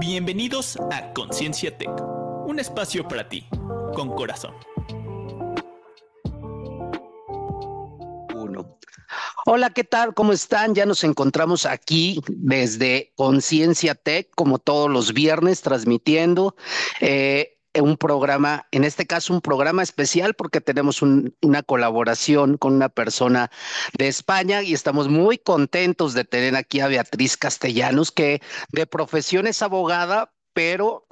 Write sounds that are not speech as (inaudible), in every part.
Bienvenidos a Conciencia Tech, un espacio para ti, con corazón. Uno. Hola, ¿qué tal? ¿Cómo están? Ya nos encontramos aquí desde Conciencia Tech, como todos los viernes, transmitiendo. Eh, un programa, en este caso un programa especial porque tenemos una colaboración con una persona de España y estamos muy contentos de tener aquí a Beatriz Castellanos, que de profesión es abogada, pero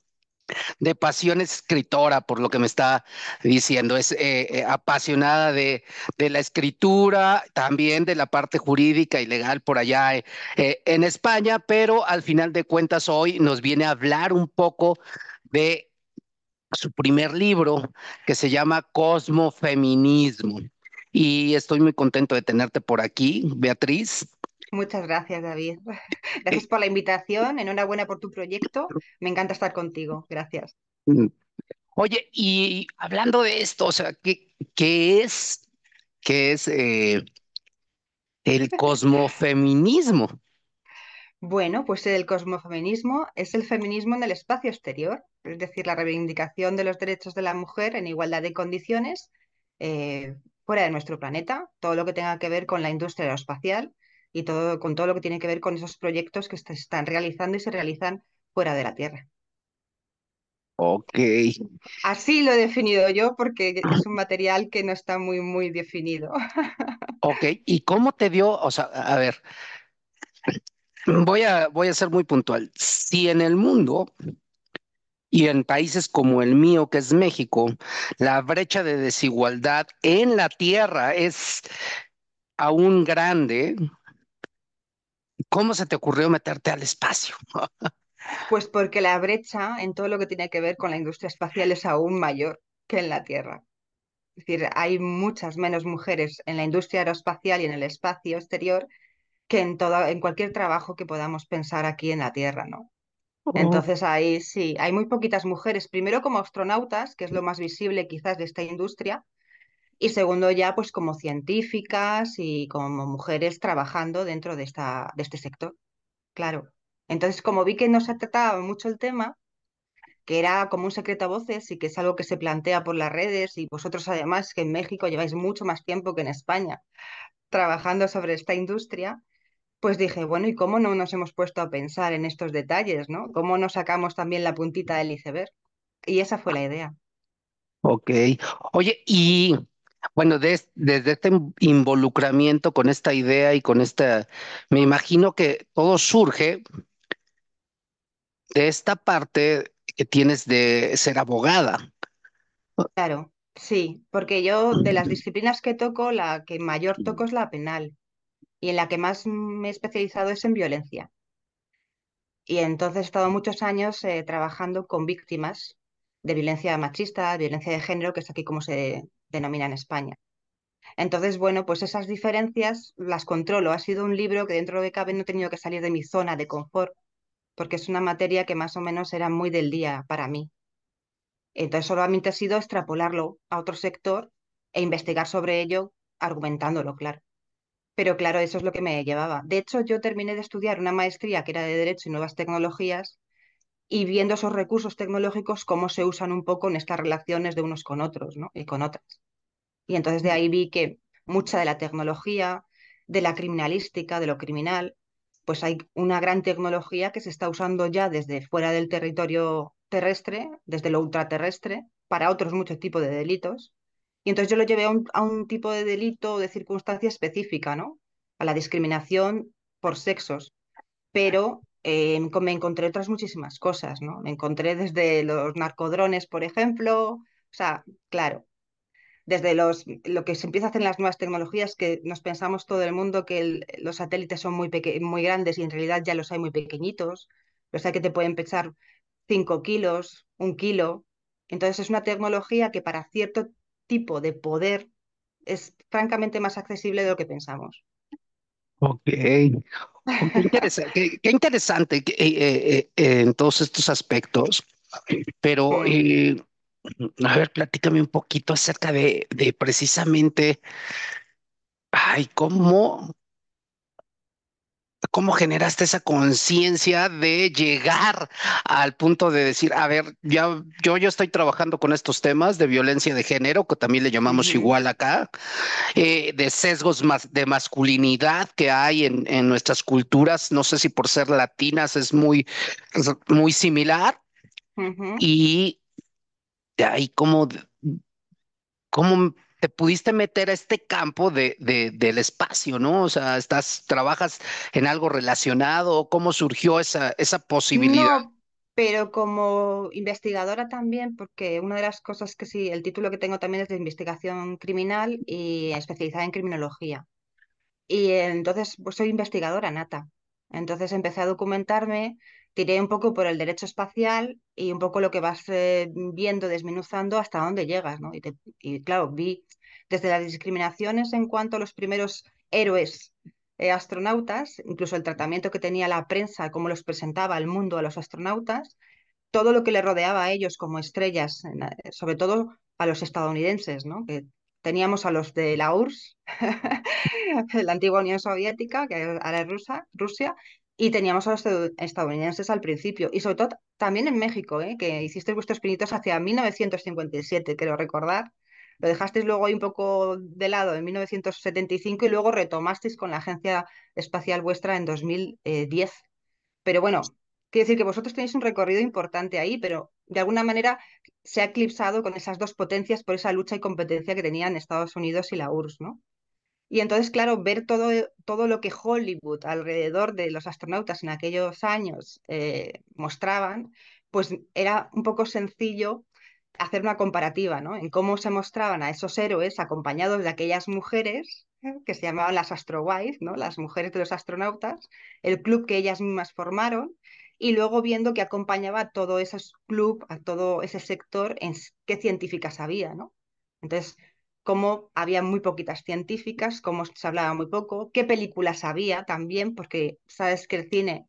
de pasión es escritora, por lo que me está diciendo. Es eh, eh, apasionada de, de, la escritura, también de la parte jurídica y legal por allá eh, en España, pero al final de cuentas hoy nos viene a hablar un poco de su primer libro que se llama Cosmofeminismo. Y estoy muy contento de tenerte por aquí, Beatriz. Muchas gracias, David. (laughs) Gracias por la invitación. Enhorabuena por tu proyecto. Me encanta estar contigo. Gracias. Mm. Oye, y hablando de esto, o sea, ¿qué, qué es, qué es eh, el (laughs) cosmofeminismo? Bueno, pues el cosmofeminismo es el feminismo en el espacio exterior, es decir, la reivindicación de los derechos de la mujer en igualdad de condiciones eh, fuera de nuestro planeta, todo lo que tenga que ver con la industria aeroespacial y todo, con todo lo que tiene que ver con esos proyectos que se están realizando y se realizan fuera de la Tierra. Ok. Así lo he definido yo porque es un material que no está muy, muy definido. (laughs) Ok, ¿y cómo te dio, o sea, a ver, Voy a, voy a ser muy puntual. Si en el mundo y en países como el mío, que es México, la brecha de desigualdad en la tierra es aún grande, ¿cómo se te ocurrió meterte al espacio? (laughs) Pues porque la brecha en todo lo que tiene que ver con la industria espacial es aún mayor que en la Tierra. Es decir, hay muchas menos mujeres en la industria aeroespacial y en el espacio exterior que en, todo, en cualquier trabajo que podamos pensar aquí en la Tierra, ¿no? Oh. Entonces ahí sí, hay muy poquitas mujeres, primero como astronautas, que es lo más visible quizás de esta industria, y segundo ya pues como científicas y como mujeres trabajando dentro de, esta, de este sector, claro. Entonces como vi que no se trataba mucho el tema, que era como un secreto a voces y que es algo que se plantea por las redes y vosotros además que en México lleváis mucho más tiempo que en España trabajando sobre esta industria, pues dije, bueno, ¿y cómo no nos hemos puesto a pensar en estos detalles, ¿no? ¿Cómo no sacamos también la puntita del iceberg? Y esa fue la idea. Ok. Oye, y bueno, desde este involucramiento con esta idea y con esta, me imagino que todo surge de esta parte que tienes de ser abogada. Claro, sí, porque yo de las (clears throat) disciplinas que toco, la que mayor toco es la penal y en la que más me he especializado es en violencia. Y entonces he estado muchos años eh, trabajando con víctimas de violencia machista, violencia de género, que es aquí como se denomina en España. Entonces, bueno, pues esas diferencias las controlo. Ha sido un libro que dentro de cabe no he tenido que salir de mi zona de confort, porque es una materia que más o menos era muy del día para mí. Entonces, solamente ha sido extrapolarlo a otro sector e investigar sobre ello, argumentándolo, claro. Pero claro, eso es lo que me llevaba. De hecho, yo terminé de estudiar una maestría que era de Derecho y Nuevas Tecnologías y viendo esos recursos tecnológicos, cómo se usan un poco en estas relaciones de unos con otros ¿no? y con otras. Y entonces de ahí vi que mucha de la tecnología, de la criminalística, de lo criminal, pues hay una gran tecnología que se está usando ya desde fuera del territorio terrestre, desde lo ultraterrestre, para otros muchos tipos de delitos, y entonces yo lo llevé a un, tipo de delito o de circunstancia específica, ¿no? A la discriminación por sexos. Pero eh, me encontré otras muchísimas cosas, ¿no? Me encontré desde los narcodrones, por ejemplo, o sea, claro, desde los, lo que se empieza a hacer en las nuevas tecnologías, que nos pensamos todo el mundo que los satélites son muy, muy grandes y en realidad ya los hay muy pequeñitos, o sea que te pueden pesar 5 kilos, un kilo. Entonces es una tecnología que para cierto tipo de poder es francamente más accesible de lo que pensamos. Ok. Qué interesante, eh, eh, eh, en todos estos aspectos, pero a ver, platícame un poquito acerca de, de precisamente, ay, cómo, cómo generaste esa conciencia de llegar al punto de decir, a ver, ya yo, yo estoy trabajando con estos temas de violencia de género, que también le llamamos igual acá, eh, de sesgos más de masculinidad que hay en, en nuestras culturas, no sé si por ser latinas es muy, muy similar, y de ahí cómo, cómo te pudiste meter a este campo de, del espacio, ¿no? O sea, estás, trabajas en algo relacionado, ¿cómo surgió esa, esa posibilidad? No, pero como investigadora también, porque una de las cosas que sí, el título que tengo también es de investigación criminal y especializada en criminología. Y entonces, pues soy investigadora nata. Entonces empecé a documentarme, tiré un poco por el derecho espacial y un poco lo que vas eh, viendo, desmenuzando hasta dónde llegas, ¿no? Y, claro, vi desde las discriminaciones en cuanto a los primeros héroes eh, astronautas, incluso el tratamiento que tenía la prensa, cómo los presentaba al mundo a los astronautas, todo lo que le rodeaba a ellos como estrellas, sobre todo a los estadounidenses, ¿no? que teníamos a los de la URSS, (laughs) la antigua Unión Soviética, que ahora es Rusia, Rusia, y teníamos a los estadounidenses al principio, y sobre todo también en México, ¿eh? que hiciste vuestros pinitos hacia 1957, quiero recordar, lo dejasteis luego ahí un poco de lado en 1975 y luego retomasteis con la agencia espacial vuestra en 2010. Pero bueno, quiero decir que vosotros tenéis un recorrido importante ahí, pero de alguna manera se ha eclipsado con esas dos potencias por esa lucha y competencia que tenían Estados Unidos y la URSS, ¿no? Y entonces, claro, ver todo, todo lo que Hollywood alrededor de los astronautas en aquellos años eh, mostraban, pues era un poco sencillo hacer una comparativa, ¿no? En cómo se mostraban a esos héroes acompañados de aquellas mujeres ¿eh? que se llamaban las Astrowives, ¿no? Las mujeres de los astronautas, el club que ellas mismas formaron, y luego viendo que acompañaba a todo ese club, a todo ese sector, en qué científicas había, ¿no? Entonces, cómo había muy poquitas científicas, cómo se hablaba muy poco, qué películas había también, porque sabes que el cine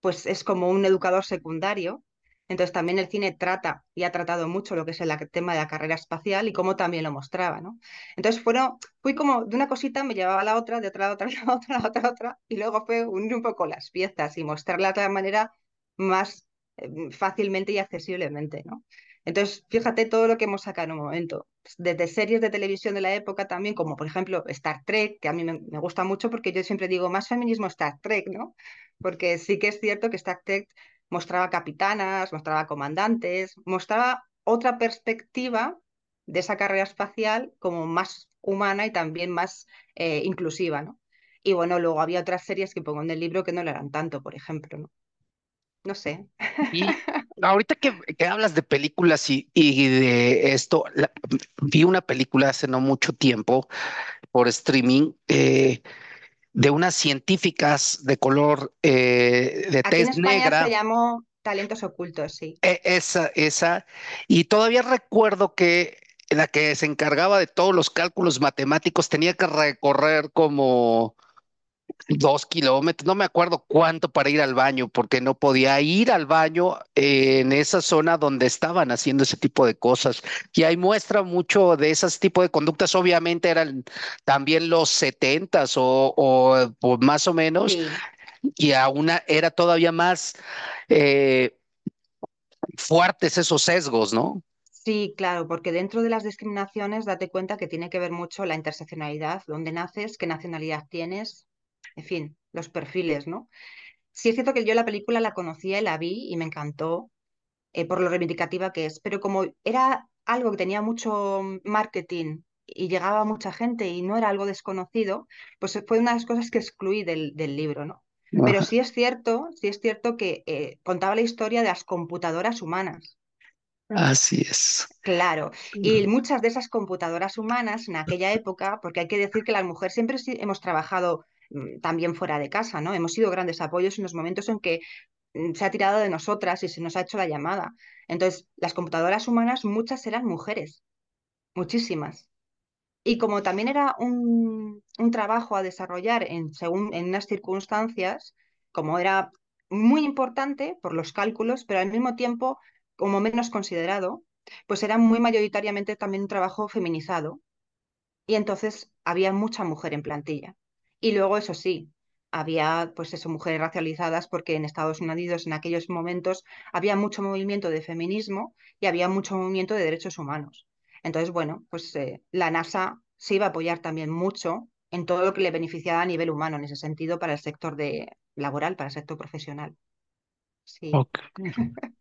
pues es como un educador secundario, entonces también el cine trata y ha tratado mucho lo que es el tema de la carrera espacial y cómo también lo mostraba, ¿no? Entonces fueron, fui como de una cosita me llevaba a la otra, de otra a otra, (laughs) a la otra, a la otra, otra, y luego fue unir un poco las piezas y mostrarla de otra manera más eh, fácilmente y accesiblemente, ¿no? Entonces, fíjate todo lo que hemos sacado en un momento, desde series de televisión de la época también, como por ejemplo Star Trek, que a mí me, gusta mucho porque yo siempre digo más feminismo Star Trek, ¿no? Porque sí que es cierto que Star Trek mostraba capitanas, mostraba comandantes, mostraba otra perspectiva de esa carrera espacial como más humana y también más eh, inclusiva, ¿no? Y bueno, luego había otras series que pongo en el libro que no lo eran tanto, por ejemplo, ¿no? No sé. Y ahorita que, hablas de películas y, de esto, vi una película hace no mucho tiempo por streaming eh, de unas científicas de color eh, de Aquí tez en negra. se llamó Talentos Ocultos, sí. E- esa, esa. Y todavía recuerdo que la que se encargaba de todos los cálculos matemáticos tenía que recorrer como dos kilómetros, no me acuerdo cuánto para ir al baño, porque no podía ir al baño en esa zona donde estaban haciendo ese tipo de cosas. Y ahí muestra mucho de ese tipo de conductas. Obviamente eran también los setentas o, o, más o menos, y aún era todavía más eh, fuertes esos sesgos, ¿no? Sí, claro, porque dentro de las discriminaciones date cuenta que tiene que ver mucho la interseccionalidad, dónde naces, qué nacionalidad tienes, en fin, los perfiles, ¿no? Sí es cierto que yo la película la conocía y la vi y me encantó eh, por lo reivindicativa que es, pero como era algo que tenía mucho marketing y llegaba a mucha gente y no era algo desconocido, pues fue una de las cosas que excluí del, libro, ¿no? Pero sí es cierto, sí es cierto que eh, contaba la historia de las computadoras humanas. Así es. Claro, y muchas de esas computadoras humanas en aquella época, porque hay que decir que las mujeres siempre hemos trabajado Mm, también fuera de casa, ¿no? Hemos sido grandes apoyos en los momentos en que mm, se ha tirado de nosotras y se nos ha hecho la llamada. Entonces, las computadoras humanas, muchas eran mujeres, muchísimas. Y como también era un, trabajo a desarrollar en, según, en unas circunstancias, como era muy importante por los cálculos, pero al mismo tiempo como menos considerado, pues era muy mayoritariamente también un trabajo feminizado. Y entonces había mucha mujer en plantilla. Y luego, eso sí, había, pues eso, mujeres racializadas porque en Estados Unidos en aquellos momentos había mucho movimiento de feminismo y había mucho movimiento de derechos humanos. Entonces, bueno, pues eh, la NASA se iba a apoyar también mucho en todo lo que le beneficiaba a nivel humano en ese sentido para el sector de, laboral, para el sector profesional. Sí. (laughs)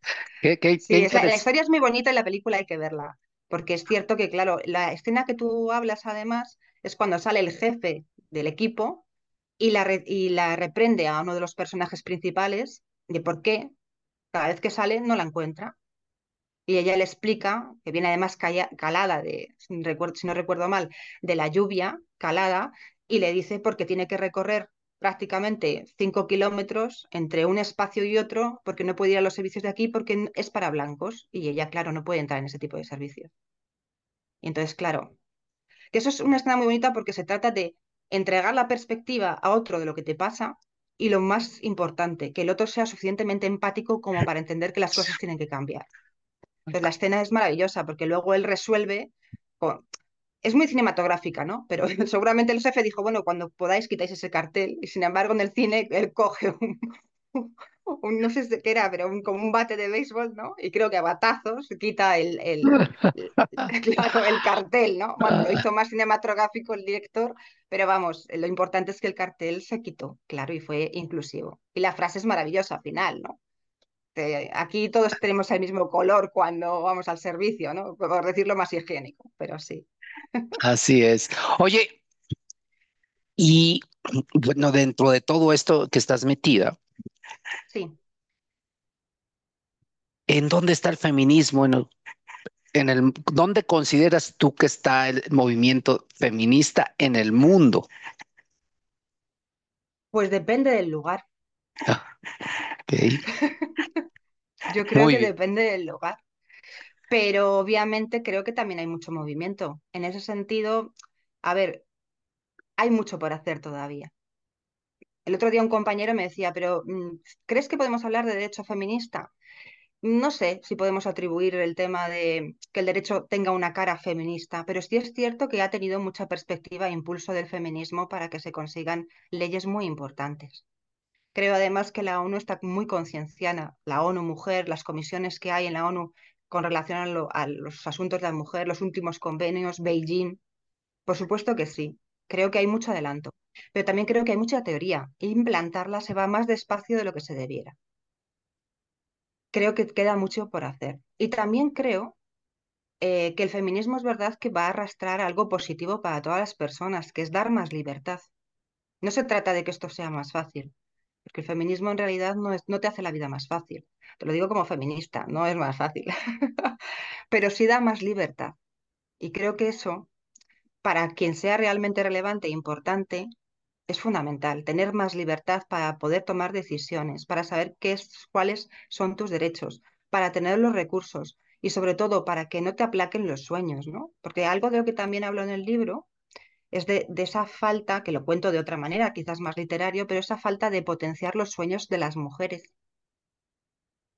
sí la historia es muy bonita y la película hay que verla, porque es cierto que, claro, la escena que tú hablas además es cuando sale el jefe del equipo y la, y la reprende a uno de los personajes principales de por qué cada vez que sale no la encuentra. Y ella le explica, que viene además calada, de, si no recuerdo mal, de la lluvia, calada, y le dice porque tiene que recorrer prácticamente cinco kilómetros entre un espacio y otro porque no puede ir a los servicios de aquí porque es para blancos y ella, claro, no puede entrar en ese tipo de servicios. Y entonces, claro, que eso es una escena muy bonita porque se trata de entregar la perspectiva a otro de lo que te pasa y lo más importante, que el otro sea suficientemente empático como para entender que las cosas tienen que cambiar. Entonces la escena es maravillosa porque luego él resuelve es muy cinematográfica, ¿no? Pero (laughs) seguramente el jefe dijo, bueno, cuando podáis quitáis ese cartel. Y sin embargo, en el cine él coge un, no sé qué era, pero un, como un bate de béisbol, ¿no? Y creo que a batazos quita el, el, (laughs) (laughs) el cartel, ¿no? Bueno, lo hizo más cinematográfico el director, pero vamos, lo importante es que el cartel se quitó, claro, y fue inclusivo. Y la frase es maravillosa al final, ¿no? aquí todos tenemos el mismo color cuando vamos al servicio, ¿no? Por decirlo más higiénico, pero sí. Así es. Oye, y bueno, dentro de todo esto que estás metida, sí. ¿en dónde está el feminismo? En el, ¿Dónde consideras tú que está el movimiento feminista en el mundo? Pues depende del lugar. (laughs) Yo creo que depende del lugar pero obviamente creo que también hay mucho movimiento. En ese sentido, a ver, hay mucho por hacer todavía. El otro día un compañero me decía, pero mm, ¿crees que podemos hablar de derecho feminista? No sé si podemos atribuir el tema de que el derecho tenga una cara feminista, pero sí es cierto que ha tenido mucha perspectiva e impulso del feminismo para que se consigan leyes muy importantes. Creo además que la ONU está muy concienciada, la ONU Mujer, las comisiones que hay en la ONU con relación a, los asuntos de la mujer, los últimos convenios, Beijing. Por supuesto que sí, creo que hay mucho adelanto, pero también creo que hay mucha teoría implantarla se va más despacio de lo que se debiera. Creo que queda mucho por hacer. Y también creo eh, que el feminismo es verdad que va a arrastrar algo positivo para todas las personas, que es dar más libertad. No se trata de que esto sea más fácil, porque el feminismo en realidad no, es, no te hace la vida más fácil. Te lo digo como feminista, no es más fácil, (laughs) pero sí da más libertad. Y creo que eso, para quien sea realmente relevante e importante, es fundamental, tener más libertad para poder tomar decisiones, para saber qué es, cuáles son tus derechos, para tener los recursos y sobre todo para que no te aplaquen los sueños, ¿no? Porque algo de lo que también hablo en el libro es de, de, esa falta, que lo cuento de otra manera, quizás más literario, pero esa falta de potenciar los sueños de las mujeres.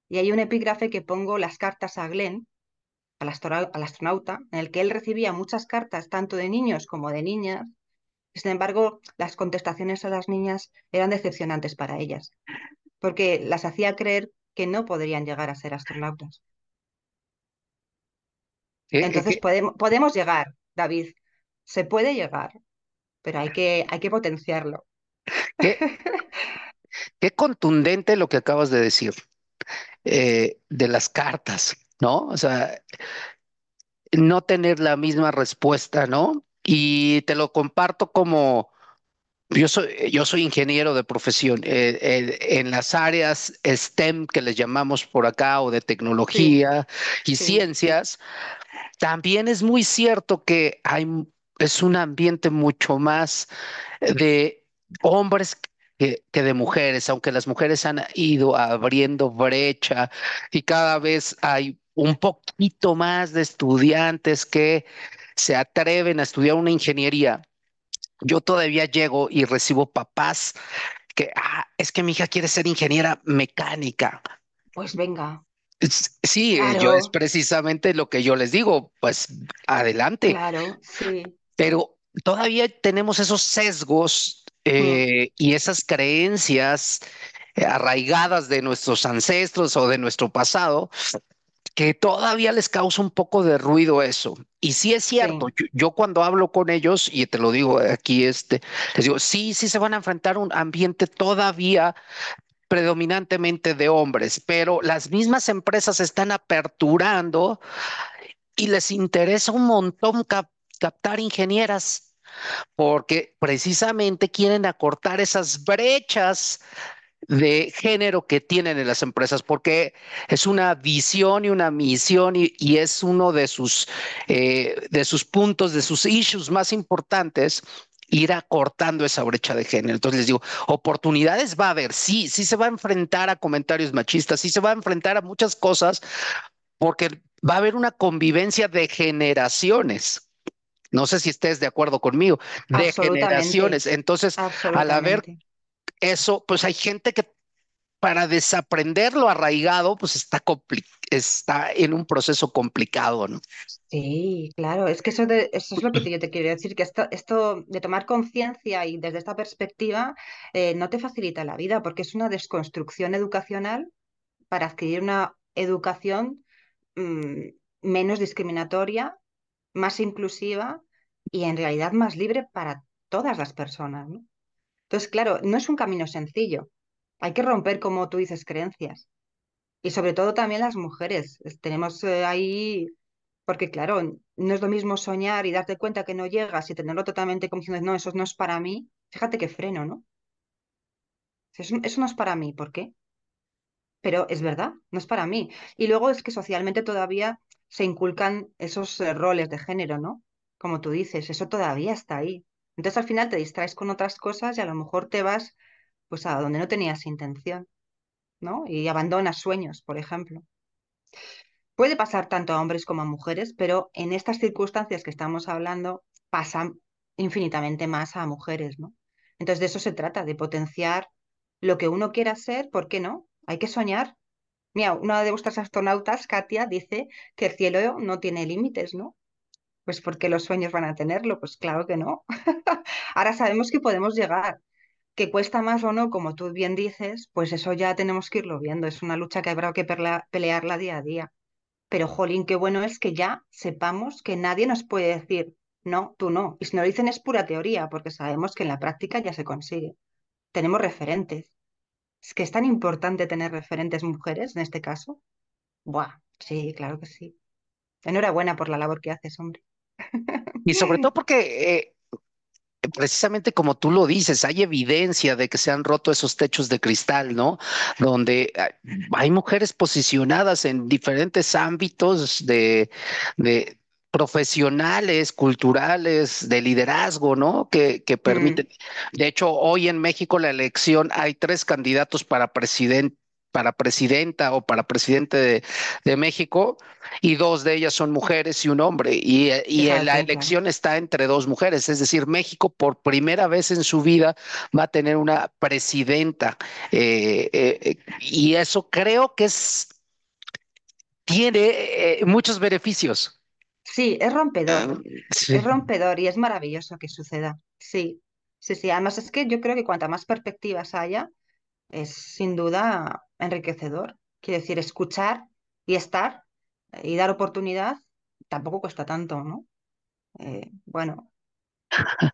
Y hay un epígrafe que pongo las cartas a Glenn, al, astronauta, en el que él recibía muchas cartas tanto de niños como de niñas, sin embargo las contestaciones a las niñas eran decepcionantes para ellas, porque las hacía creer que no podrían llegar a ser astronautas. Entonces podemos, podemos llegar, David, se puede llegar, pero hay que, hay que potenciarlo. qué (laughs) contundente lo que acabas de decir. Eh, de las cartas, ¿no? O sea, no tener la misma respuesta, ¿no? Y te lo comparto como, yo soy, yo soy ingeniero de profesión, eh, en las áreas STEM que les llamamos por acá, o de tecnología y ciencias, también es muy cierto que hay, es un ambiente mucho más de hombres que, de mujeres, aunque las mujeres han ido abriendo brecha y cada vez hay un poquito más de estudiantes que se atreven a estudiar una ingeniería. Yo todavía llego y recibo papás que, ah, es que mi hija quiere ser ingeniera mecánica. Pues venga. Sí, yo es precisamente lo que yo les digo, pues adelante. Claro, sí. Pero todavía tenemos esos sesgos eh, y esas creencias eh, arraigadas de nuestros ancestros o de nuestro pasado, que todavía les causa un poco de ruido eso. Y sí es cierto, yo, yo, cuando hablo con ellos, y te lo digo aquí, este, les digo, sí, sí se van a enfrentar a un ambiente todavía predominantemente de hombres, pero las mismas empresas están aperturando y les interesa un montón cap captar ingenieras porque precisamente quieren acortar esas brechas de género que tienen en las empresas, porque es una visión y una misión y, y es uno de sus, eh, de sus puntos, de sus issues más importantes, ir acortando esa brecha de género. Entonces les digo, oportunidades va a haber, sí, sí se va a enfrentar a comentarios machistas, sí se va a enfrentar a muchas cosas, porque va a haber una convivencia de generaciones. No sé si estés de acuerdo conmigo, de generaciones. Entonces, al haber eso, pues hay gente que para desaprender lo arraigado, pues está, está en un proceso complicado, ¿no? Sí, claro, es que eso, de, eso es lo que yo te quiero decir, que esto, de tomar conciencia y desde esta perspectiva eh, no te facilita la vida, porque es una desconstrucción educacional para adquirir una educación mmm, menos discriminatoria, más inclusiva y en realidad más libre para todas las personas. Entonces, claro, no es un camino sencillo. Hay que romper, como tú dices, creencias. Y sobre todo también las mujeres. Tenemos eh, ahí, porque claro, no es lo mismo soñar y darte cuenta que no llegas y tenerlo totalmente como diciendo, no, eso no es para mí. Fíjate qué freno, ¿no? Eso, eso no es para mí, ¿por qué? Pero es verdad, no es para mí. Y luego es que socialmente todavía se inculcan esos eh, roles de género, ¿no? Como tú dices, eso todavía está ahí. Entonces al final te distraes con otras cosas y a lo mejor te vas pues a donde no tenías intención, ¿no? Y abandonas sueños, por ejemplo. Puede pasar tanto a hombres como a mujeres, pero en estas circunstancias que estamos hablando pasan infinitamente más a mujeres, ¿no? Entonces de eso se trata, de potenciar lo que uno quiera ser, ¿por qué no? Hay que soñar. Mira, una de vuestras astronautas, Katia, dice que el cielo no tiene límites, ¿no? Pues porque los sueños van a tenerlo, pues claro que no. (laughs) Ahora sabemos que podemos llegar, que cuesta más o no, como tú bien dices, pues eso ya tenemos que irlo viendo. Es una lucha que habrá que pelearla día a día. Pero, jolín, qué bueno es que ya sepamos que nadie nos puede decir, no, tú no. Y si no lo dicen es pura teoría, porque sabemos que en la práctica ya se consigue. Tenemos referentes. Es que es tan importante tener referentes mujeres en este caso. Buah, sí, claro que sí. Enhorabuena por la labor que haces, hombre. Y sobre todo porque eh, precisamente como tú lo dices, hay evidencia de que se han roto esos techos de cristal, ¿no? Donde ah, hay mujeres posicionadas en diferentes ámbitos de, de profesionales, culturales, de liderazgo, ¿no? Que, que permiten. Mm. De hecho, hoy en México la elección hay tres candidatos para presidente para presidenta o para presidente de, de, México y dos de ellas son mujeres y un hombre y, y la elección está entre dos mujeres, es decir, México por primera vez en su vida va a tener una presidenta eh, eh, y eso creo que es tiene eh, muchos beneficios. Sí, es rompedor, sí. es rompedor y es maravilloso que suceda. Sí, sí, sí. Además es que yo creo que cuanta más perspectivas haya, es sin duda enriquecedor. Quiere decir, escuchar y estar eh, y dar oportunidad tampoco cuesta tanto, ¿no? Eh, bueno, (laughs)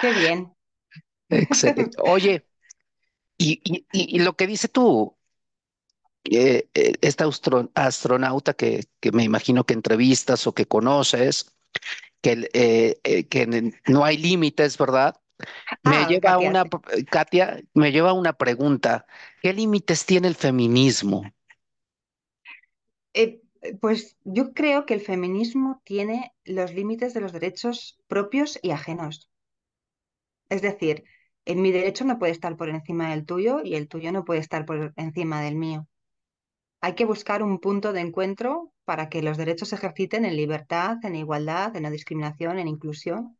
qué bien. Excelente. Oye, y, y, y, lo que dice tú, eh, eh esta astronauta que, que, me imagino que entrevistas o que conoces, que, eh, que no hay límites, ¿verdad? Me ah, lleva Katia, una. Katia, me lleva una pregunta. ¿Qué límites tiene el feminismo? Eh, pues yo creo que el feminismo tiene los límites de los derechos propios y ajenos. Es decir, en mi derecho no puede estar por encima del tuyo y el tuyo no puede estar por encima del mío. Hay que buscar un punto de encuentro para que los derechos se ejerciten en libertad, en igualdad, en no discriminación, en inclusión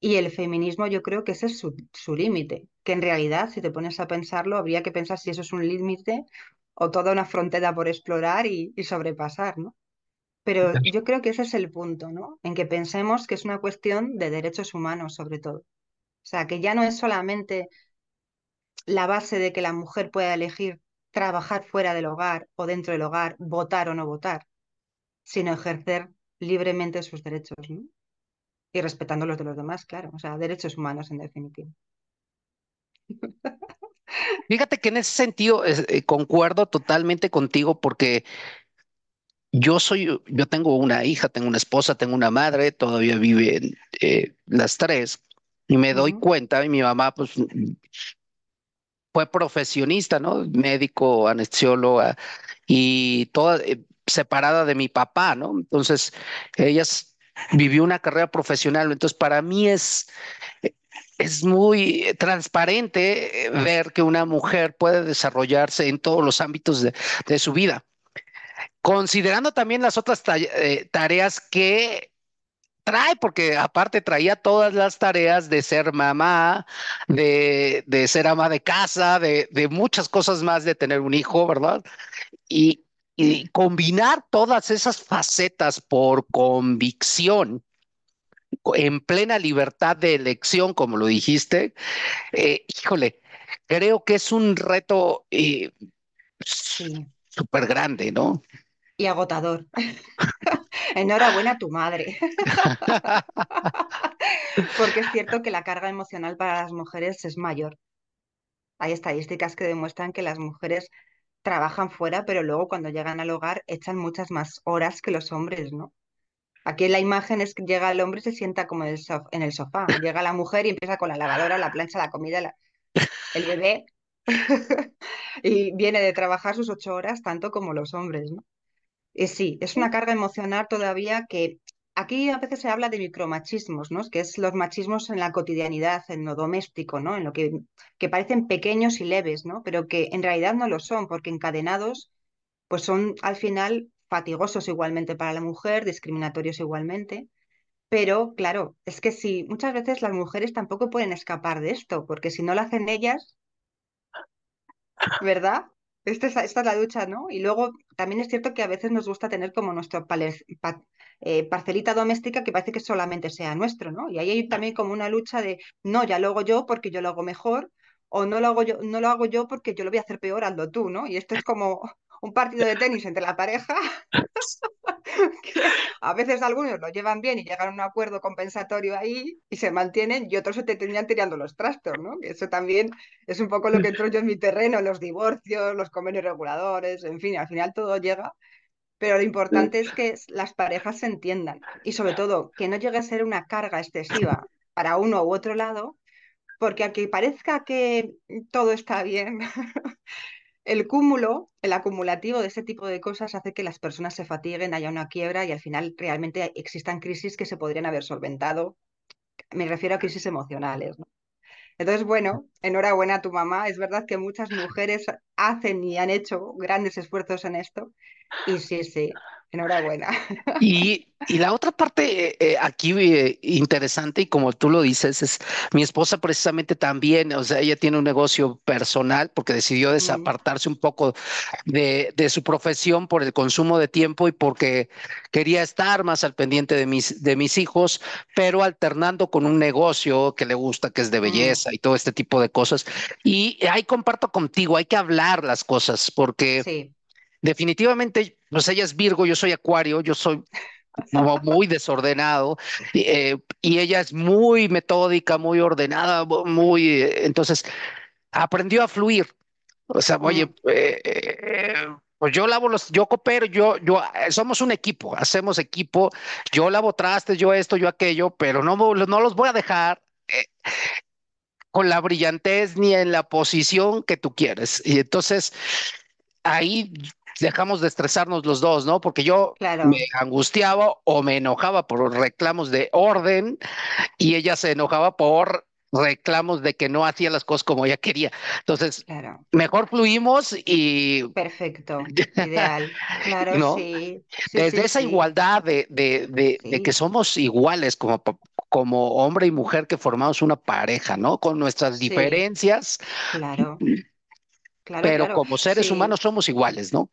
y el feminismo yo creo que ese es su, su límite, que en realidad si te pones a pensarlo habría que pensar si eso es un límite o toda una frontera por explorar y, y, sobrepasar, ¿no? Pero yo creo que ese es el punto, ¿no? En que pensemos que es una cuestión de derechos humanos sobre todo. O sea, que ya no es solamente la base de que la mujer pueda elegir trabajar fuera del hogar o dentro del hogar, votar o no votar, sino ejercer libremente sus derechos, ¿no? Y respetando los de los demás, claro. O sea, derechos humanos en definitiva. (laughs) Fíjate que en ese sentido eh, concuerdo totalmente contigo porque yo soy, yo tengo una hija, tengo una esposa, tengo una madre, todavía viven eh, las tres y me doy cuenta y mi mamá pues fue profesionista, ¿no? Médico, anestesióloga y toda eh, separada de mi papá, ¿no? Entonces, ella vivió una carrera profesional, entonces para mí es es muy transparente eh, ver que una mujer puede desarrollarse en todos los ámbitos de, su vida. Considerando también las otras eh, tareas que trae, porque aparte traía todas las tareas de ser mamá, de, ser ama de casa, de, muchas cosas más, de tener un hijo, ¿verdad? y combinar todas esas facetas por convicción en plena libertad de elección, como lo dijiste, eh, híjole, creo que es un reto eh, súper grande, ¿no? Y agotador. (laughs) Enhorabuena a tu madre. (laughs) Porque es cierto que la carga emocional para las mujeres es mayor. Hay estadísticas que demuestran que las mujeres trabajan fuera, pero luego cuando llegan al hogar echan muchas más horas que los hombres, ¿no? Aquí la imagen es que llega el hombre y se sienta como en el, sofá, Llega la mujer y empieza con la lavadora, la plancha, la comida, el bebé. (laughs) y viene de trabajar sus ocho horas tanto como los hombres, ¿no? Y sí, es una carga emocional todavía que aquí a veces se habla de micromachismos, ¿no? Que es los machismos en la cotidianidad, en lo doméstico, ¿no? En lo que, que parecen pequeños y leves, ¿no? Pero que en realidad no lo son, porque encadenados, pues son al final fatigosos igualmente para la mujer, discriminatorios igualmente. Pero claro, es que si muchas veces las mujeres tampoco pueden escapar de esto, porque si no lo hacen ellas, ¿verdad? Esta es, esta es la ducha, ¿no? Y luego también es cierto que a veces nos gusta tener como nuestra eh, parcelita doméstica que parece que solamente sea nuestro, ¿no? Y ahí hay también como una lucha de, no, ya lo hago yo porque yo lo hago mejor, o no lo hago yo, no lo hago yo porque yo lo voy a hacer peor, hazlo tú, ¿no? Y esto es como un partido de tenis entre la pareja, (laughs) a veces algunos lo llevan bien y llegan a un acuerdo compensatorio ahí y se mantienen y otros se te terminan tirando los trastos, ¿no? eso también es un poco lo que entro yo en mi terreno, los divorcios, los convenios reguladores, en fin, al final todo llega. Pero lo importante es que las parejas se entiendan y sobre todo que no llegue a ser una carga excesiva para uno u otro lado, porque aunque parezca que todo está bien, (laughs) el cúmulo, el acumulativo de ese tipo de cosas hace que las personas se fatiguen, haya una quiebra y al final realmente existan crisis que se podrían haber solventado. Me refiero a crisis emocionales. Entonces, bueno, enhorabuena a tu mamá. Es verdad que muchas mujeres hacen y han hecho grandes esfuerzos en esto. Y sí, sí, enhorabuena. (laughs) Y, la otra parte eh, aquí eh, interesante, y como tú lo dices, es mi esposa precisamente también, o sea, ella tiene un negocio personal porque decidió desapartarse un poco de, su profesión por el consumo de tiempo y porque quería estar más al pendiente de mis, de mis hijos, pero alternando con un negocio que le gusta, que es de belleza y todo este tipo de cosas. Y ahí comparto contigo, hay que hablar las cosas porque definitivamente, pues ella es Virgo, yo soy Acuario, yo soy muy desordenado eh, y ella es muy metódica, muy ordenada, muy, eh, entonces aprendió a fluir. O sea, oye, eh, pues yo lavo los, yo coopero, yo, yo, somos un equipo, hacemos equipo, yo lavo trastes, yo esto, yo aquello, pero no, no los voy a dejar con la brillantez ni en la posición que tú quieres. Y entonces ahí dejamos de estresarnos los dos, ¿no? Porque yo me angustiaba o me enojaba por reclamos de orden y ella se enojaba por reclamos de que no hacía las cosas como ella quería. Entonces, mejor fluimos y... Perfecto, (laughs) ideal. Claro, sí. Desde esa igualdad de, de, de, que somos iguales como, como hombre y mujer que formamos una pareja, ¿no? Con nuestras diferencias. Claro. (clears throat) Pero como seres humanos somos iguales, ¿no?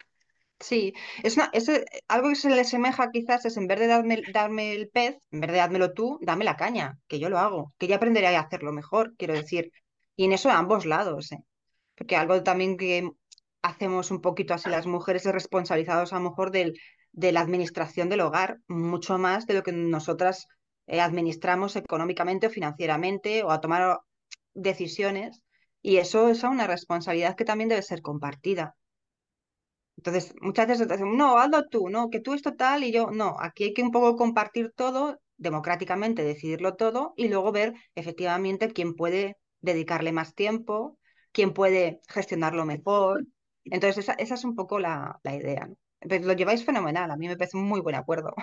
Sí, es, una, es eh, algo que se le asemeja quizás es en vez de darme, darme el pez, en vez de dármelo tú, dame la caña, que yo lo hago, que ya aprenderé a hacerlo mejor, quiero decir. Y en eso a ambos lados, ¿eh? Porque algo también que hacemos un poquito así las mujeres es responsabilizados a lo mejor del, de la administración del hogar, mucho más de lo que nosotras eh, administramos económicamente o financieramente o a tomar decisiones. Y eso es una responsabilidad que también debe ser compartida. Entonces, muchas veces decimos, no, hazlo tú, no, que tú esto tal y yo, no, aquí hay que un poco compartir todo, democráticamente decidirlo todo y luego ver efectivamente quién puede dedicarle más tiempo, quién puede gestionarlo mejor. Entonces, esa, esa es un poco la, la idea. ¿no? lo lleváis fenomenal, a mí me parece un muy buen acuerdo.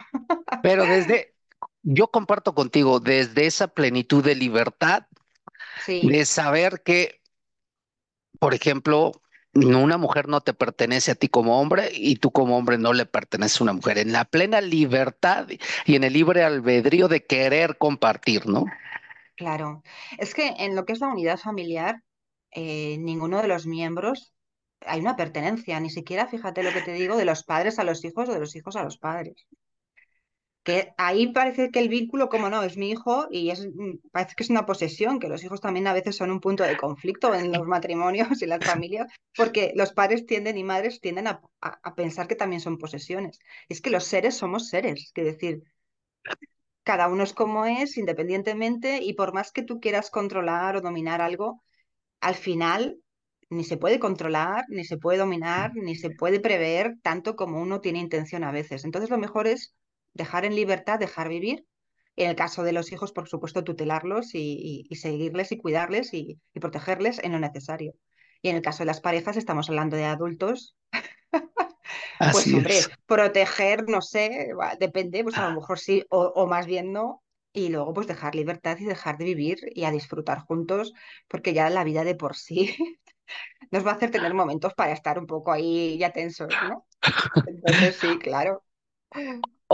Pero desde, yo comparto contigo, desde esa plenitud de libertad, Sí, de saber que, por ejemplo, una mujer no te pertenece a ti como hombre y tú como hombre no le perteneces a una mujer, en la plena libertad y en el libre albedrío de querer compartir, ¿no? claro. Es que en lo que es la unidad familiar, eh, ninguno de los miembros hay una pertenencia, ni siquiera, fíjate lo que te digo, de los padres a los hijos o de los hijos a los padres. Que ahí parece que el vínculo, como no, es mi hijo y es, mm, parece que es una posesión, que los hijos también a veces son un punto de conflicto en los matrimonios y las familias, porque los padres tienden y madres tienden a, a- a pensar que también son posesiones. Es que los seres somos seres, es decir, cada uno es como es, independientemente, y por más que tú quieras controlar o dominar algo, al final ni se puede controlar, ni se puede dominar, ni se puede prever tanto como uno tiene intención a veces. Entonces lo mejor es dejar en libertad, dejar vivir. En el caso de los hijos, por supuesto, tutelarlos y, y- y seguirles y cuidarles y, y protegerles en lo necesario. Y en el caso de las parejas, estamos hablando de adultos (laughs) pues Así hombre, es. proteger, no sé, depende, pues a lo mejor sí, o, o más bien no, y luego pues dejar libertad y dejar de vivir y a disfrutar juntos, porque ya la vida de por sí (laughs) nos va a hacer tener momentos para estar un poco ahí ya tensos, ¿no? Entonces sí, claro,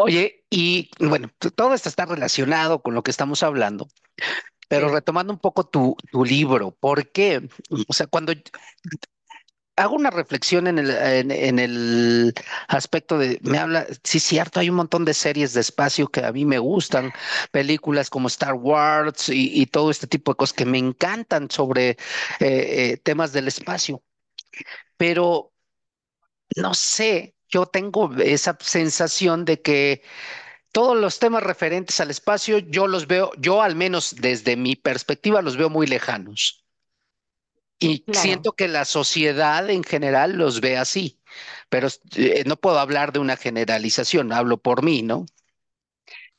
Oye, y bueno, todo esto está relacionado con lo que estamos hablando, pero sí, retomando un poco tu, tu libro, ¿por qué? O sea, cuando hago una reflexión en el, en, en el aspecto de, me habla, sí, cierto, hay un montón de series de espacio que a mí me gustan, películas como Star Wars y, y todo este tipo de cosas que me encantan sobre eh, eh, temas del espacio, pero no sé, yo tengo esa sensación de que todos los temas referentes al espacio, yo los veo, yo al menos desde mi perspectiva, los veo muy lejanos. Y claro. siento que la sociedad en general los ve así, pero eh, no puedo hablar de una generalización, hablo por mí, ¿no?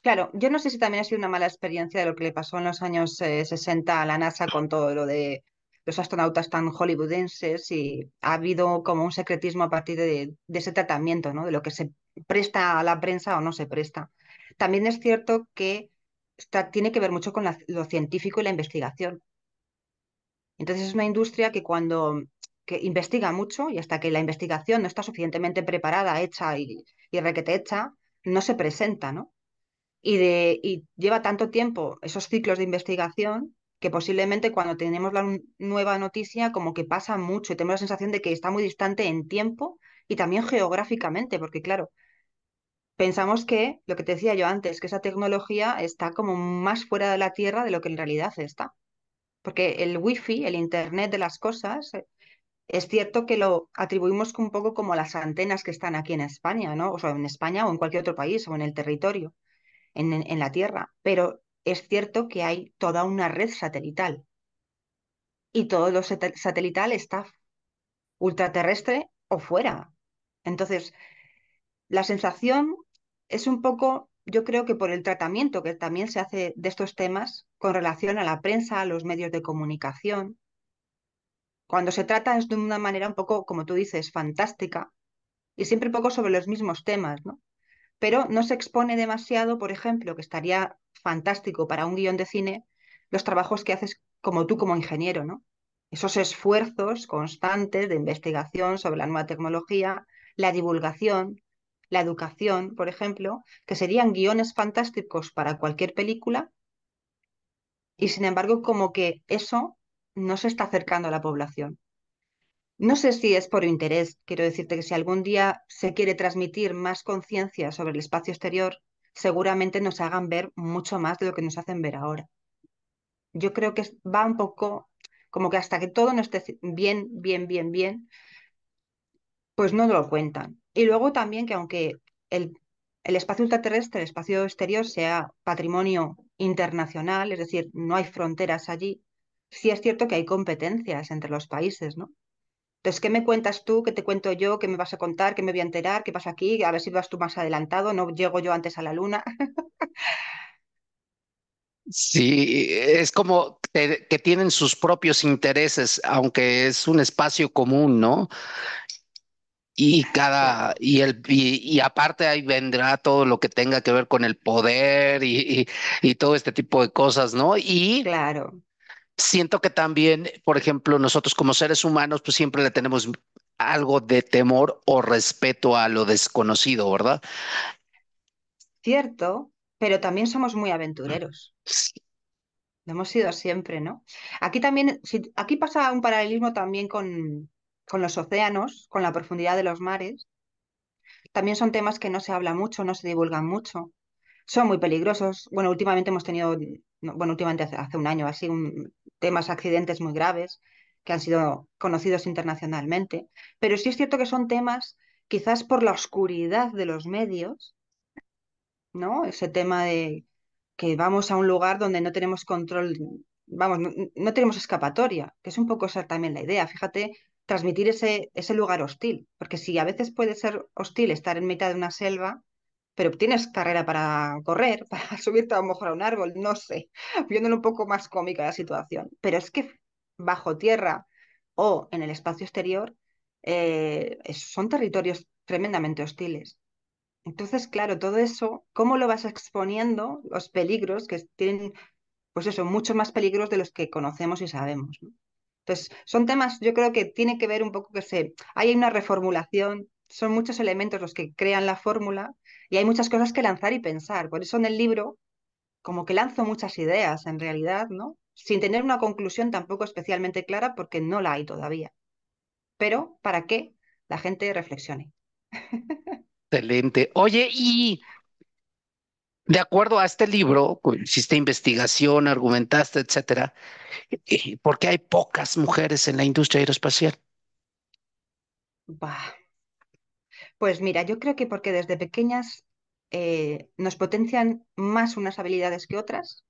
Claro, yo no sé si también ha sido una mala experiencia de lo que le pasó en los años eh, 60 a la NASA con todo lo de los astronautas tan hollywoodenses y ha habido como un secretismo a partir de, de ese tratamiento, ¿no? De lo que se presta a la prensa o no se presta. También es cierto que está- tiene que ver mucho con la- lo científico y la investigación. Entonces es una industria que cuando que investiga mucho y hasta que la investigación no está suficientemente preparada, hecha y, y requete hecha, no se presenta, ¿no? y, de, y lleva tanto tiempo esos ciclos de investigación que posiblemente cuando tenemos la nueva noticia como que pasa mucho y tenemos la sensación de que está muy distante en tiempo y también geográficamente, porque claro, pensamos que, lo que te decía yo antes, que esa tecnología está como más fuera de la Tierra de lo que en realidad está. Porque el wifi, el Internet de las cosas, eh, es cierto que lo atribuimos un poco como las antenas que están aquí en España, ¿no? O sea, en España o en cualquier otro país o en el territorio en, en la Tierra, pero es cierto que hay toda una red satelital y todo lo sate- satelital está ultraterrestre o fuera. Entonces, la sensación es un poco, yo creo que por el tratamiento que también se hace de estos temas con relación a la prensa, a los medios de comunicación, cuando se trata es de una manera un poco, como tú dices, fantástica y siempre un poco sobre los mismos temas, ¿no? Pero no se expone demasiado, por ejemplo, que estaría fantástico para un guion de cine, los trabajos que haces como tú como ingeniero, ¿no? Esos esfuerzos constantes de investigación sobre la nueva tecnología, la divulgación, la educación, por ejemplo, que serían guiones fantásticos para cualquier película, y sin embargo como que eso no se está acercando a la población. No sé si es por interés, quiero decirte que si algún día se quiere transmitir más conciencia sobre el espacio exterior, seguramente nos hagan ver mucho más de lo que nos hacen ver ahora. Yo creo que va un poco como que hasta que todo no esté bien, bien, bien, bien, pues no lo cuentan. Y luego también que aunque el, el espacio ultraterrestre, el espacio exterior sea patrimonio internacional, es decir, no hay fronteras allí, sí es cierto que hay competencias entre los países, ¿no? Entonces, ¿qué me cuentas tú? ¿Qué te cuento yo? ¿Qué me vas a contar? ¿Qué me voy a enterar? ¿Qué pasa aquí? A ver si vas tú más adelantado, no llego yo antes a la luna. (laughs) Sí, es como que, que tienen sus propios intereses, aunque es un espacio común, ¿no? Y cada, y el, y, y aparte ahí vendrá todo lo que tenga que ver con el poder y, y, y todo este tipo de cosas, ¿no? Y claro, siento que también, por ejemplo, nosotros como seres humanos, pues siempre le tenemos algo de temor o respeto a lo desconocido, ¿verdad? cierto, pero también somos muy aventureros. Lo hemos sido siempre, ¿no? Aquí también, aquí pasa un paralelismo también con, con los océanos, con la profundidad de los mares. También son temas que no se habla mucho, no se divulgan mucho. Son muy peligrosos. Bueno, últimamente hemos tenido, no, bueno, últimamente hace, hace un año así, un- temas, accidentes muy graves que han sido conocidos internacionalmente. Pero sí es cierto que son temas, quizás por la oscuridad de los medios, ¿no? Ese tema de que vamos a un lugar donde no tenemos control, vamos, no, no tenemos escapatoria, que es un poco esa también la idea. Fíjate, transmitir ese, ese lugar hostil, porque si a veces puede ser hostil estar en mitad de una selva, pero tienes carrera para correr, (laughs) para subirte a lo mejor a un árbol, no sé, viéndolo un poco más cómica la situación. Pero es que bajo tierra o en el espacio exterior eh, son territorios tremendamente hostiles. Entonces, claro, todo eso, ¿cómo lo vas exponiendo? Los peligros que tienen, pues eso, mucho más peligros de los que conocemos y sabemos, ¿no? Entonces, son temas, yo creo que tiene que ver un poco que se, hay una reformulación, son muchos elementos los que crean la fórmula y hay muchas cosas que lanzar y pensar. Por eso en el libro, como que lanzo muchas ideas en realidad, ¿no? Sin tener una conclusión tampoco especialmente clara porque no la hay todavía. Pero para que la gente reflexione. Excelente. Oye, y de acuerdo a este libro, cu- hiciste investigación, argumentaste, etcétera, eh, ¿por qué hay pocas mujeres en la industria aeroespacial? Bah. Pues mira, yo creo que porque desde pequeñas eh, nos potencian más unas habilidades que otras.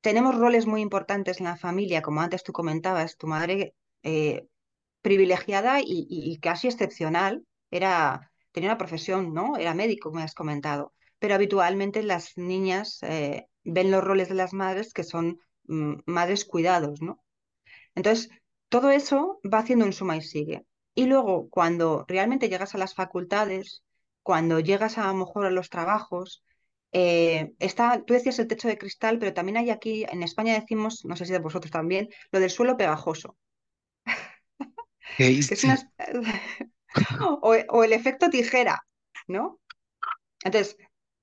Tenemos roles muy importantes en la familia, como antes tú comentabas, tu madre eh, privilegiada y, casi excepcional, era, tenía una profesión, ¿no? Era médico, me has comentado. Pero habitualmente las niñas eh, ven los roles de las madres que son mm, madres cuidados, ¿no? Entonces, todo eso va haciendo un suma y sigue. Y luego, cuando realmente llegas a las facultades, cuando llegas a, lo mejor a los trabajos, eh, está, tú decías el techo de cristal, pero también hay aquí, en España decimos, no sé si de vosotros también, lo del suelo pegajoso, (laughs) es una... (laughs) o el efecto tijera, ¿no? Entonces,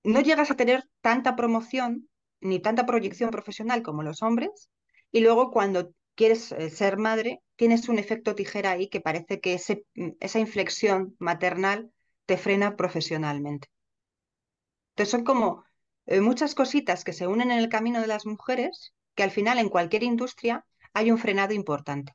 no llegas a tener tanta promoción ni tanta proyección profesional como los hombres, y luego cuando quieres eh, ser madre, tienes un efecto tijera ahí que parece que mm, esa inflexión maternal te frena profesionalmente. Entonces, son como eh, muchas cositas que se unen en el camino de las mujeres, que al final en cualquier industria hay un frenado importante.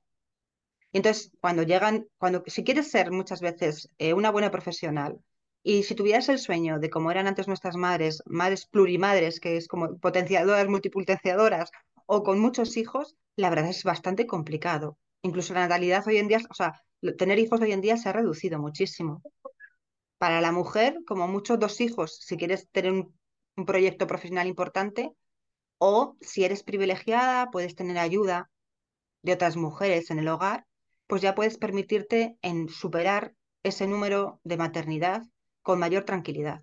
Y entonces, cuando llegan, cuando si quieres ser muchas veces eh, una buena profesional y si tuvieras el sueño de como eran antes nuestras madres, madres plurimadres, que es como potenciadoras, multipotenciadoras o con muchos hijos, la verdad es bastante complicado. Incluso la natalidad hoy en día, o sea, tener hijos hoy en día se ha reducido muchísimo. Para la mujer, como mucho, dos hijos, si quieres tener un, un proyecto profesional importante, o si eres privilegiada, puedes tener ayuda de otras mujeres en el hogar, pues ya puedes permitirte en superar ese número de maternidad con mayor tranquilidad.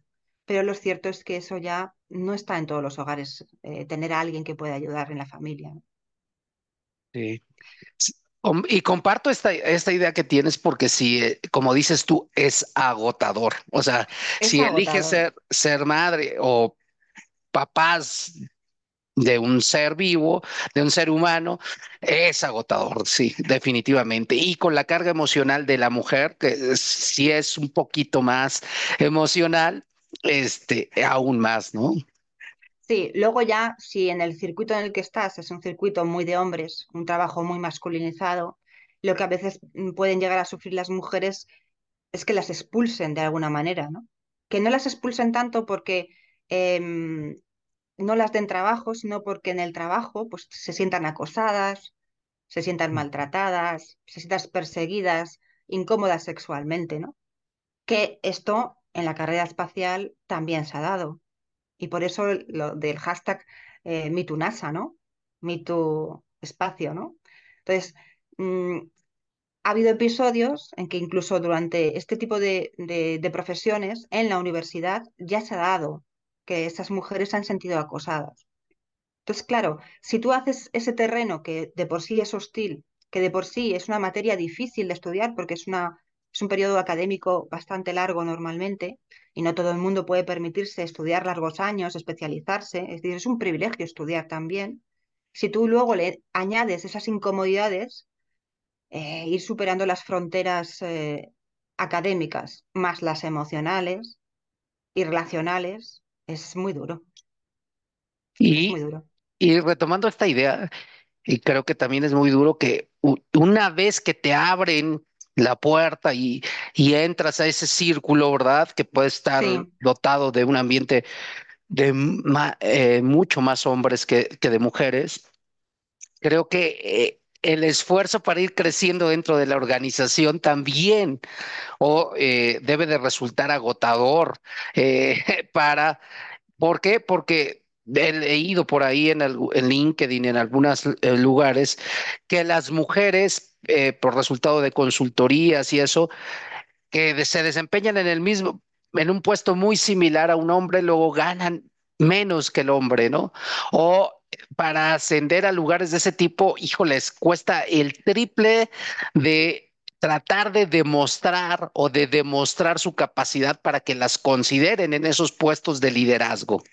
Pero lo cierto es que eso ya no está en todos los hogares, eh, tener a alguien que pueda ayudar en la familia. sí. Y comparto esta, esta idea que tienes porque si, eh, como dices tú, es agotador. O sea, Es si eliges agotador. ser, ser madre o papás de un ser vivo, de un ser humano, es agotador, sí, definitivamente. Y con la carga emocional de la mujer, que sí es un poquito más emocional, este, aún más, ¿no? Sí, luego ya, si en el circuito en el que estás es un circuito muy de hombres, un trabajo muy masculinizado, lo que a veces mm, pueden llegar a sufrir las mujeres es que las expulsen de alguna manera, ¿no? Que no las expulsen tanto porque em, no las den trabajo, sino porque en el trabajo pues, se sientan acosadas, se sientan maltratadas, se sientan perseguidas, incómodas sexualmente, ¿no? Que esto en la carrera espacial también se ha dado. Y por eso lo del hashtag eh, MeTooNASA, ¿no? Espacio, ¿no? Entonces, mm, ha habido episodios en que incluso durante este tipo de, profesiones en la universidad ya se ha dado que esas mujeres han sentido acosadas. Entonces, claro, si tú haces ese terreno que de por sí es hostil, que de por sí es una materia difícil de estudiar porque es, una, es un periodo académico bastante largo normalmente y no todo el mundo puede permitirse estudiar largos años, especializarse, es decir, es un privilegio estudiar también. Si tú luego le añades esas incomodidades, eh, ir superando las fronteras eh, académicas más las emocionales y relacionales es muy duro. Y, muy duro. y retomando esta idea, y creo que también es muy duro que una vez que te abren la puerta y, y entras a ese círculo, ¿verdad? Que puede estar dotado de un ambiente de eh, mucho más hombres que, que de mujeres. Creo que el esfuerzo para ir creciendo dentro de la organización también o eh, debe de resultar agotador eh, (laughs) para, ¿por qué? Porque he leído por ahí en, el, LinkedIn, en algunos eh, lugares, que las mujeres, por resultado de consultorías y eso, que se desempeñan en el mismo, en un puesto muy similar a un hombre, luego ganan menos que el hombre, ¿no? O para ascender a lugares de ese tipo, híjoles, cuesta el triple de tratar de demostrar o de demostrar su capacidad para que las consideren en esos puestos de liderazgo.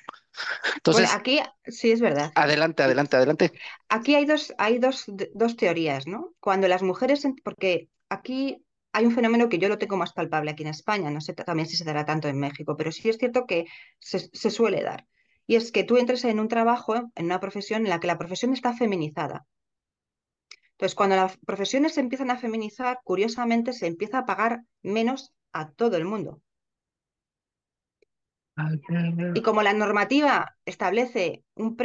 Entonces, aquí sí es verdad. Adelante, adelante, adelante. Aquí hay dos, hay dos, dos teorías, ¿no? Cuando las mujeres, porque aquí hay un fenómeno que yo lo tengo más palpable aquí en España, no sé también si se dará tanto en México, pero sí es cierto que se, se suele dar y es que tú entres en un trabajo, en una profesión en la que la profesión está feminizada. Entonces, cuando las profesiones se empiezan a feminizar, curiosamente se empieza a pagar menos a todo el mundo. Y como la normativa establece un,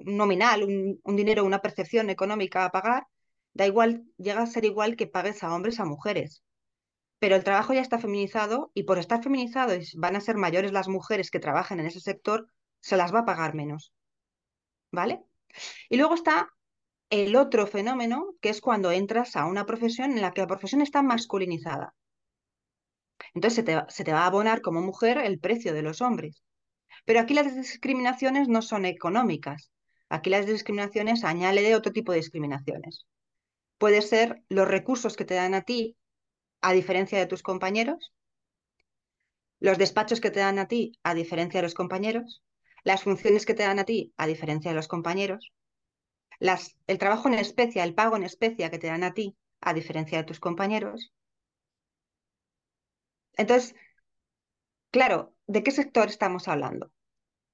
nominal, un, dinero, una percepción económica a pagar, da igual, llega a ser igual que pagues a hombres a mujeres pero el trabajo ya está feminizado y por estar feminizado y van a ser mayores las mujeres que trabajen en ese sector, se las va a pagar menos. ¿Vale? Y luego está el otro fenómeno, que es cuando entras a una profesión en la que la profesión está masculinizada. Entonces se te, va a abonar como mujer el precio de los hombres. Pero aquí las discriminaciones no son económicas. Aquí las discriminaciones añade otro tipo de discriminaciones. Puede ser los recursos que te dan a ti a diferencia de tus compañeros, los despachos que te dan a ti a diferencia de los compañeros, las funciones que te dan a ti a diferencia de los compañeros, las, el trabajo en especie, el pago en especie que te dan a ti a diferencia de tus compañeros. Entonces, claro, ¿de qué sector estamos hablando?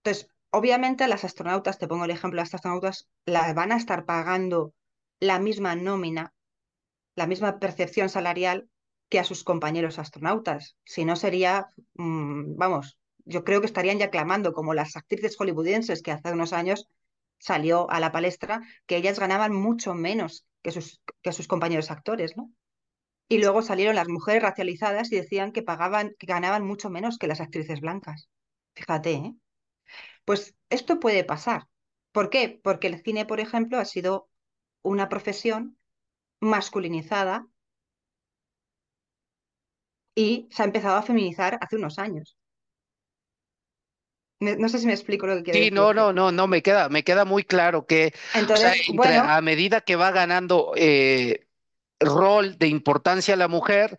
Entonces, obviamente las astronautas, te pongo el ejemplo, las astronautas las van a estar pagando la misma nómina, la misma percepción salarial que a sus compañeros astronautas. Si no sería, mm, vamos, yo creo que estarían ya clamando como las actrices hollywoodienses que hace unos años salió a la palestra, que ellas ganaban mucho menos que sus, que sus compañeros actores, ¿no? Y luego salieron las mujeres racializadas y decían que pagaban, que ganaban mucho menos que las actrices blancas. Fíjate, ¿eh? Pues esto puede pasar. ¿Por qué? Porque el cine, por ejemplo, ha sido una profesión masculinizada y se ha empezado a feminizar hace unos años. No sé si me explico lo que quiero decir. Sí, no, no, no, no, me queda, me queda muy claro que Entonces, a medida que va ganando eh, rol de importancia a la mujer,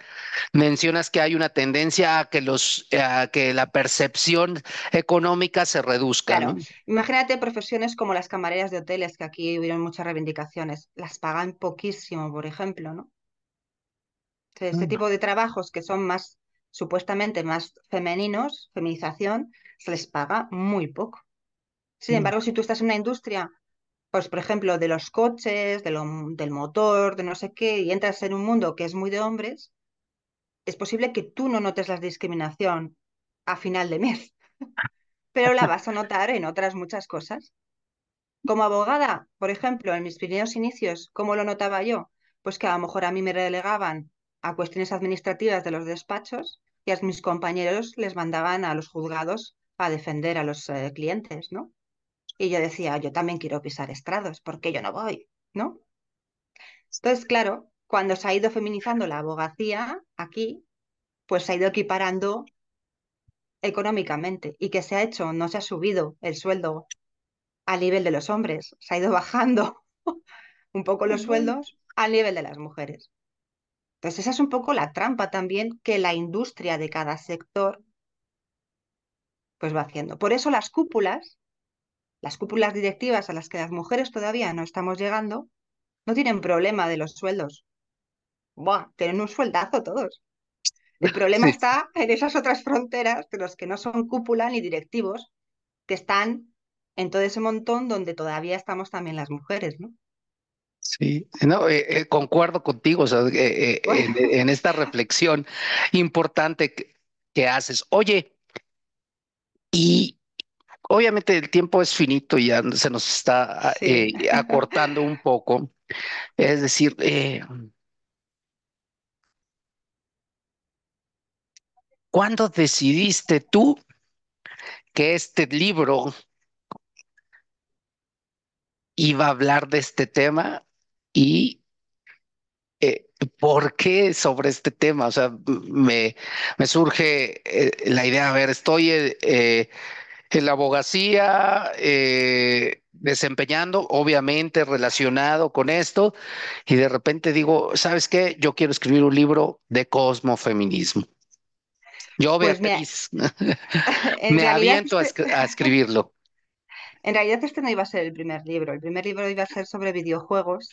mencionas que hay una tendencia a que los a que la percepción económica se reduzca. Claro, ¿no? imagínate profesiones como las camareras de hoteles, que aquí hubieron muchas reivindicaciones, las pagan poquísimo, por ejemplo, ¿no? Este Mm. tipo de trabajos que son más, supuestamente más femeninos, feminización, se les paga muy poco. Sin Mm. embargo, si tú estás en una industria, pues por ejemplo, de los coches, de del motor, de no sé qué, y entras en un mundo que es muy de hombres, es posible que tú no notes la discriminación a final de mes, (laughs) pero la vas a notar en otras muchas cosas. Como abogada, por ejemplo, en mis primeros inicios, ¿cómo lo notaba yo? Pues que a lo mejor a mí me relegaban a cuestiones administrativas de los despachos y a mis compañeros les mandaban a los juzgados a defender a los eh, clientes, ¿no? Y yo decía, yo también quiero pisar estrados, ¿por qué yo no voy? ¿No? Entonces, claro, cuando se ha ido feminizando la abogacía aquí, pues se ha ido equiparando económicamente. ¿Y que se ha hecho? No se ha subido el sueldo al nivel de los hombres, se ha ido (laughs) bajando un poco los sueldos al nivel de las mujeres. Entonces, esa es un poco la trampa también que la industria de cada sector pues va haciendo. Por eso las cúpulas, las cúpulas directivas a las que las mujeres todavía no estamos llegando, no tienen problema de los sueldos. Buah, tienen un sueldazo todos. El (laughs) problema Sí, está en esas otras fronteras de los que no son cúpula ni directivos, que están en todo ese montón donde todavía estamos también las mujeres, ¿no? sí. No, eh, eh, concuerdo contigo, o sea, eh, Bueno, en, en esta reflexión importante que, que haces. Oye, y obviamente el tiempo es finito y ya se nos está sí. eh, acortando un poco. Es decir, eh, ¿cuándo decidiste tú que este libro iba a hablar de este tema y eh, por qué sobre este tema? O sea, me, me surge eh, la idea, a ver, estoy eh, eh, en la abogacía, eh, desempeñando, obviamente relacionado con esto, y de repente digo, ¿sabes qué? Yo quiero escribir un libro de cosmofeminismo. Yo, Pues Beatriz, (laughs) (laughs) me realidad aviento este, a (laughs) escribirlo. en realidad este no iba a ser el primer libro. El primer libro iba a ser sobre videojuegos,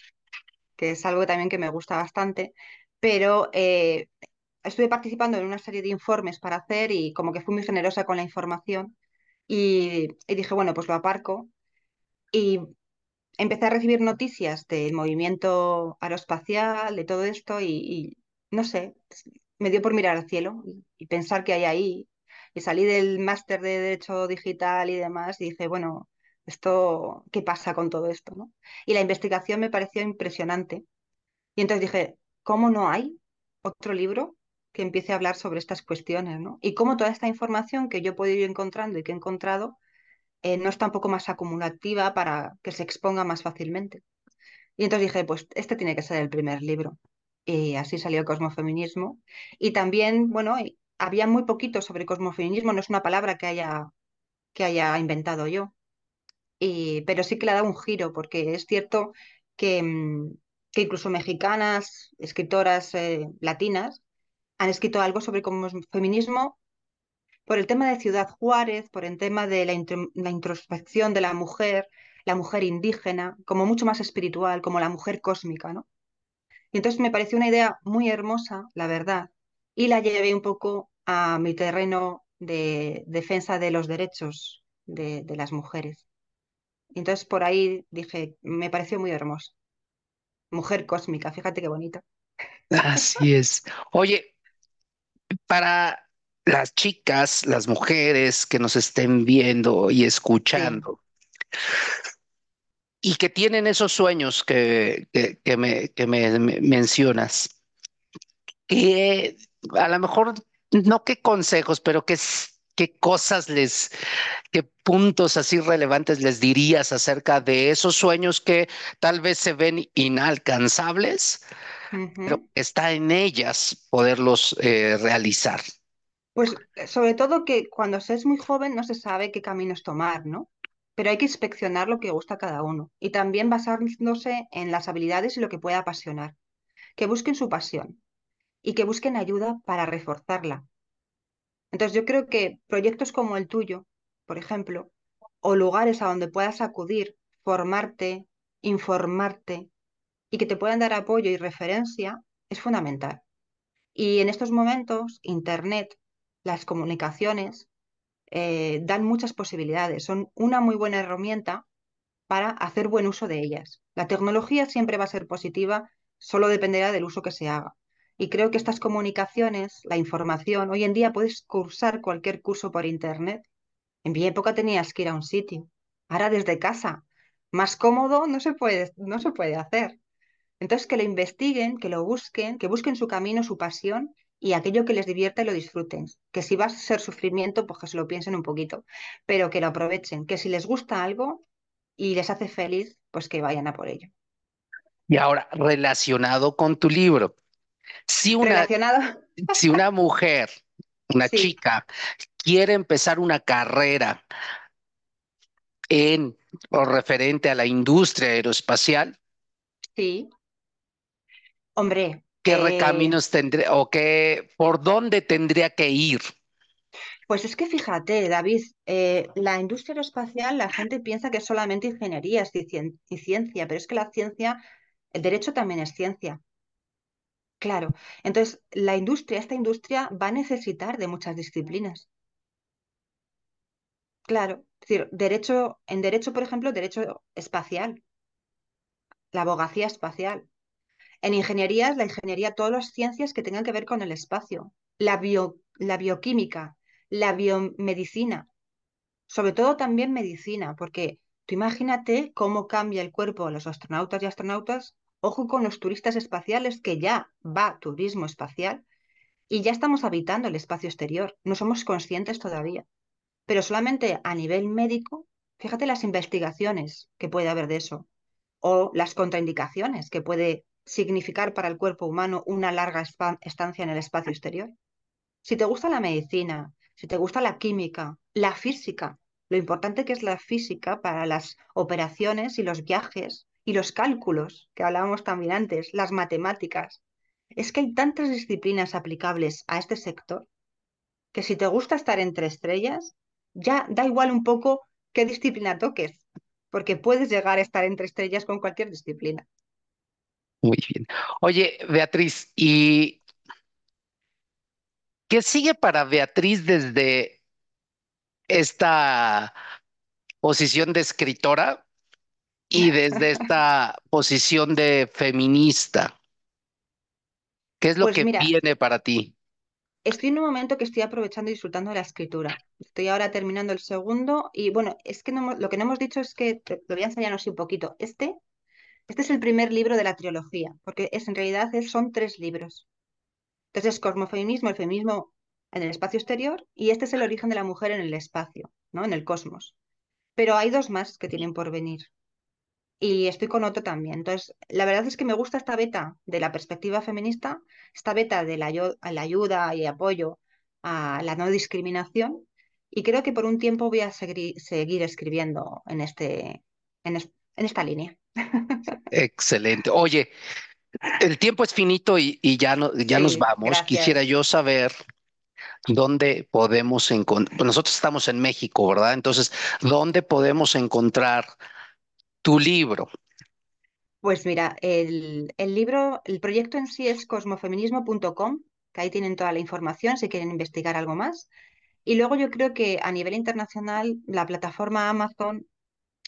que es algo también que me gusta bastante, pero eh, estuve participando en una serie de informes para hacer y como que fui muy generosa con la información y, dije, bueno, pues lo aparco y empecé a recibir noticias del movimiento aeroespacial, de todo esto y, no sé, me dio por mirar al cielo y, y pensar qué hay ahí. Y salí del máster de Derecho Digital y demás y dije, bueno, esto, ¿qué pasa con todo esto, no? Y la investigación me pareció impresionante. Y entonces dije, ¿cómo no hay otro libro que empiece a hablar sobre estas cuestiones, ¿no? Y cómo toda esta información que yo he podido ir encontrando y que he encontrado eh, no está un poco más acumulativa para que se exponga más fácilmente. Y entonces dije, pues este tiene que ser el primer libro. Y así salió Cosmofeminismo. Y también, bueno, había muy poquito sobre cosmofeminismo, no es una palabra que haya, que haya inventado yo. Y, pero sí que le ha dado un giro, porque es cierto que, mm, incluso mexicanas, escritoras eh, latinas, han escrito algo sobre feminismo por el tema de Ciudad Juárez, por el tema de la, intro- la introspección de la mujer, la mujer indígena, como mucho más espiritual, como la mujer cósmica, ¿no? Y entonces me pareció una idea muy hermosa, la verdad, y la llevé un poco a mi terreno de defensa de los derechos de, las mujeres. Entonces por ahí dije, me pareció muy hermoso. Mujer cósmica, fíjate qué bonito. Así es. Oye, para las chicas, las mujeres que nos estén viendo y escuchando y que tienen esos sueños que, que, me, que me, me mencionas, que a lo mejor no qué consejos, pero qué, qué cosas les, qué puntos así relevantes les dirías acerca de esos sueños que tal vez se ven inalcanzables, pero está en ellas poderlos eh, realizar. Pues eh, sobre todo que cuando se es muy joven no se sabe qué caminos tomar, ¿no? Pero hay que inspeccionar lo que gusta a cada uno y también basándose en las habilidades y lo que pueda apasionar. que busquen su pasión y que busquen ayuda para reforzarla. Entonces yo creo que proyectos como el tuyo, por ejemplo, o lugares a donde puedas acudir, formarte, informarte y que te puedan dar apoyo y referencia es fundamental. Y en estos momentos, Internet, las comunicaciones, eh, dan muchas posibilidades, son una muy buena herramienta para hacer buen uso de ellas. La tecnología siempre va a ser positiva, solo dependerá del uso que se haga. Y creo que estas comunicaciones, la información, hoy en día puedes cursar cualquier curso por Internet. En mi época tenías que ir a un sitio, ahora desde casa. Más cómodo no se puede, no se puede hacer. Entonces, que lo investiguen, que lo busquen, que busquen su camino, su pasión y aquello que les divierta y lo disfruten. Que si va a ser sufrimiento, pues que se lo piensen un poquito, pero que lo aprovechen. Que si les gusta algo y les hace feliz, pues que vayan a por ello. Y ahora, relacionado con tu libro, si una, relacionado. (laughs) si una mujer, una chica, quiere empezar una carrera en o referente a la industria aeroespacial, sí. Hombre. ¿Qué eh, caminos tendría o qué, por dónde tendría que ir? Pues es que fíjate, David, eh, la industria aeroespacial, la gente piensa que es solamente ingeniería y ciencia, pero es que la ciencia, el derecho también es ciencia. Claro, entonces la industria, esta industria va a necesitar de muchas disciplinas. Claro, es decir, derecho, en derecho, por ejemplo, derecho espacial, la abogacía espacial, en ingenierías, la ingeniería, todas las ciencias que tengan que ver con el espacio, la, la bioquímica, la biomedicina, sobre todo también medicina, porque tú imagínate cómo cambia el cuerpo de los astronautas y astronautas, ojo con los turistas espaciales, que ya va turismo espacial y ya estamos habitando el espacio exterior, no somos conscientes todavía, pero solamente a nivel médico, fíjate las investigaciones que puede haber de eso, o las contraindicaciones que puede significar para el cuerpo humano una larga estancia en el espacio exterior. Si te gusta la medicina, si te gusta la química, la física, lo importante que es la física para las operaciones y los viajes y los cálculos que hablábamos también antes, las matemáticas. Es que hay tantas disciplinas aplicables a este sector que si te gusta estar entre estrellas, ya da igual un poco qué disciplina toques, porque puedes llegar a estar entre estrellas con cualquier disciplina. Muy bien. Oye, Beatriz, ¿y qué sigue para Beatriz desde esta posición de escritora y desde esta (laughs) posición de feminista? ¿Qué es lo pues que viene para ti? Estoy en un momento que estoy aprovechando y disfrutando de la escritura. Estoy ahora terminando el segundo y bueno, es que lo que no hemos dicho es que, lo voy a enseñar así un poquito, este este es el primer libro de la trilogía, porque es, en realidad son tres libros. Entonces es cosmofeminismo, el feminismo en el espacio exterior, y este es el origen de la mujer en el espacio, ¿no? en el cosmos. Pero hay dos más que tienen por venir. Y estoy con otro también. Entonces, la verdad es que me gusta esta beta de la perspectiva feminista, esta beta de la, ayuda y apoyo a la no discriminación, y creo que por un tiempo voy a seguir, escribiendo en, este, en esta línea. (laughs) Excelente. Oye, el tiempo es finito y, ya, no, ya nos vamos. Quisiera yo saber dónde podemos encontrar, pues nosotros estamos en México, ¿verdad? Entonces, ¿dónde podemos encontrar tu libro? Pues mira, el, el libro, el proyecto en sí es cosmofeminismo.com, que ahí tienen toda la información si quieren investigar algo más. Y luego yo creo que a nivel internacional, la plataforma Amazon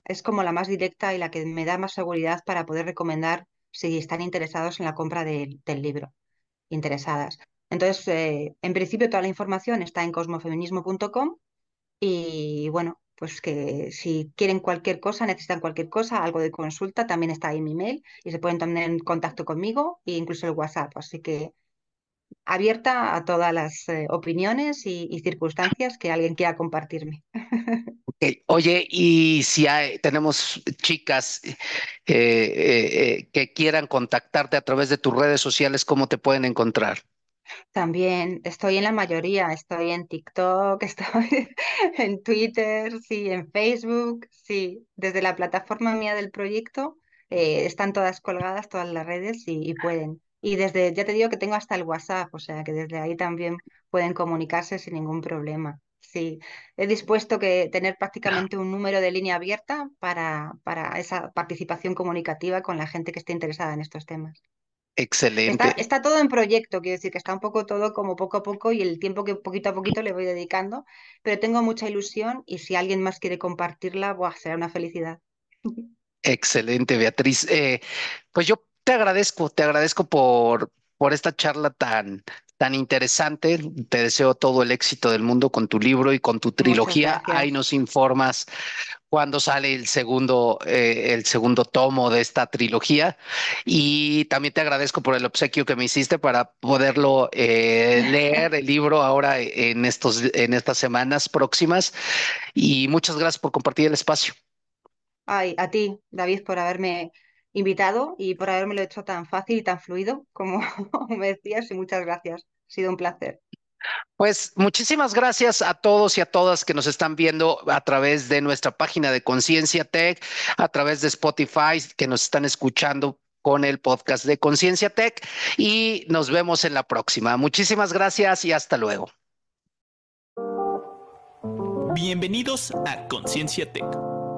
es como la más directa y la que me da más seguridad para poder recomendar si están interesados en la compra del libro, interesadas. Entonces, eh, en principio toda la información está en cosmofeminismo.com y bueno, pues que si quieren cualquier cosa, necesitan cualquier cosa, algo de consulta, también está ahí mi mail y se pueden poner en contacto conmigo e incluso el WhatsApp. Así que abierta a todas las eh, opiniones y, circunstancias que alguien quiera compartirme. (laughs) Oye, y si tenemos chicas eh, eh, que quieran contactarte a través de tus redes sociales, ¿cómo te pueden encontrar? También estoy en la mayoría, estoy en TikTok, (laughs) estoy en Twitter, sí, en Facebook, sí, desde la plataforma mía del proyecto están todas colgadas, todas las redes y pueden Y desde, ya te digo que tengo hasta el WhatsApp, o sea que desde ahí también pueden comunicarse sin ningún problema. Sí, he dispuesto que tener prácticamente un número de línea abierta para, para esa participación comunicativa con la gente que esté interesada en estos temas. Excelente. Está, todo en proyecto, quiero decir que está un poco todo como poco a poco y el tiempo que poquito a poquito le voy dedicando, pero tengo mucha ilusión y si alguien más quiere compartirla, buah, será una felicidad. (laughs) Excelente, Beatriz. Eh, pues yo te agradezco, te agradezco por, por esta charla tan, tan interesante. Te deseo todo el éxito del mundo con tu libro y con tu trilogía. Ahí nos informas cuándo sale el segundo, eh, el segundo tomo de esta trilogía. Y también te agradezco por el obsequio que me hiciste para poderlo eh, (laughs) leer el libro ahora en, estos, en estas semanas próximas. Y muchas gracias por compartir el espacio. Ay, a ti, David, por haberme invitado y por haberme hecho tan fácil y tan fluido (laughs) como me decías y muchas gracias. Ha sido un placer. Pues muchísimas gracias a todos y a todas que nos están viendo a través de nuestra página de Conciencia Tech, a través de Spotify, que nos están escuchando con el podcast de Conciencia Tech y nos vemos en la próxima. Muchísimas gracias y hasta luego. Bienvenidos a Conciencia Tech,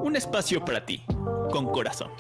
un espacio para ti, con corazón.